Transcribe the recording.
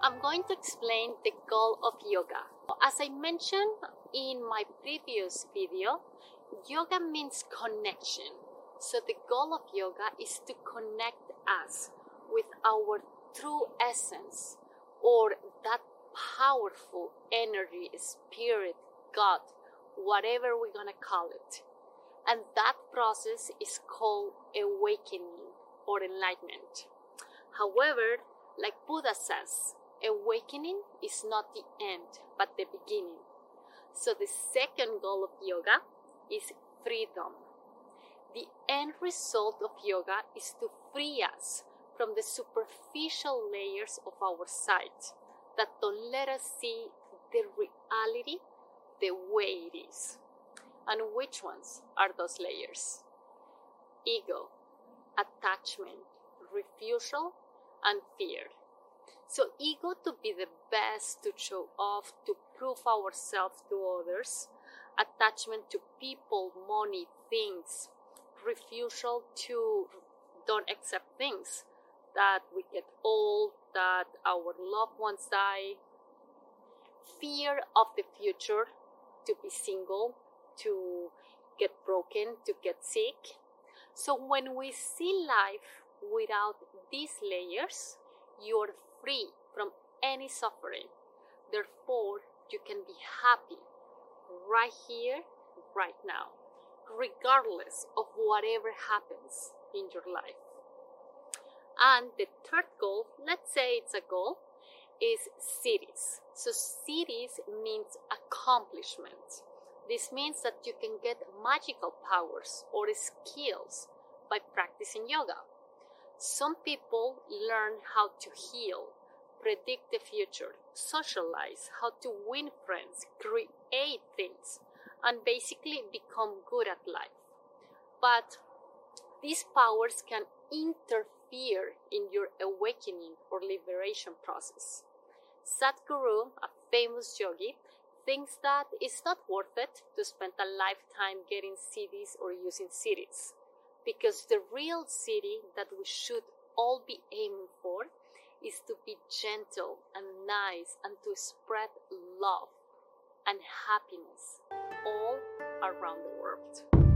I'm going to explain the goal of yoga. As I mentioned in my previous video, yoga means connection. So the goal of yoga is to connect us with our true essence or that powerful energy, spirit, God, whatever we're gonna call it. And that process is called awakening or enlightenment. However, like Buddha says, awakening is not the end, but the beginning. So the second goal of yoga is freedom. The end result of yoga is to free us from the superficial layers of our sight that don't let us see the reality the way it is. And which ones are those layers? Ego, attachment, refusal, and fear. So, ego to be the best, to show off, to prove ourselves to others, attachment to people, money, things, refusal to don't accept things, that we get old, that our loved ones die, fear of the future, to be single, to get broken, to get sick. So when we see life without these layers, you're free from any suffering. Therefore, you can be happy right here, right now, regardless of whatever happens in your life. And the third goal, let's say it's a goal, is siddhis. So siddhis means accomplishment. This means that you can get magical powers or skills by practicing yoga. Some people learn how to heal, predict the future, socialize, how to win friends, create things, and basically become good at life. But these powers can interfere in your awakening or liberation process. Sadhguru, a famous yogi, thinks that it's not worth it to spend a lifetime getting siddhis or using siddhis. Because the real siddhi that we should all be aiming for is to be gentle and nice and to spread love and happiness all around the world.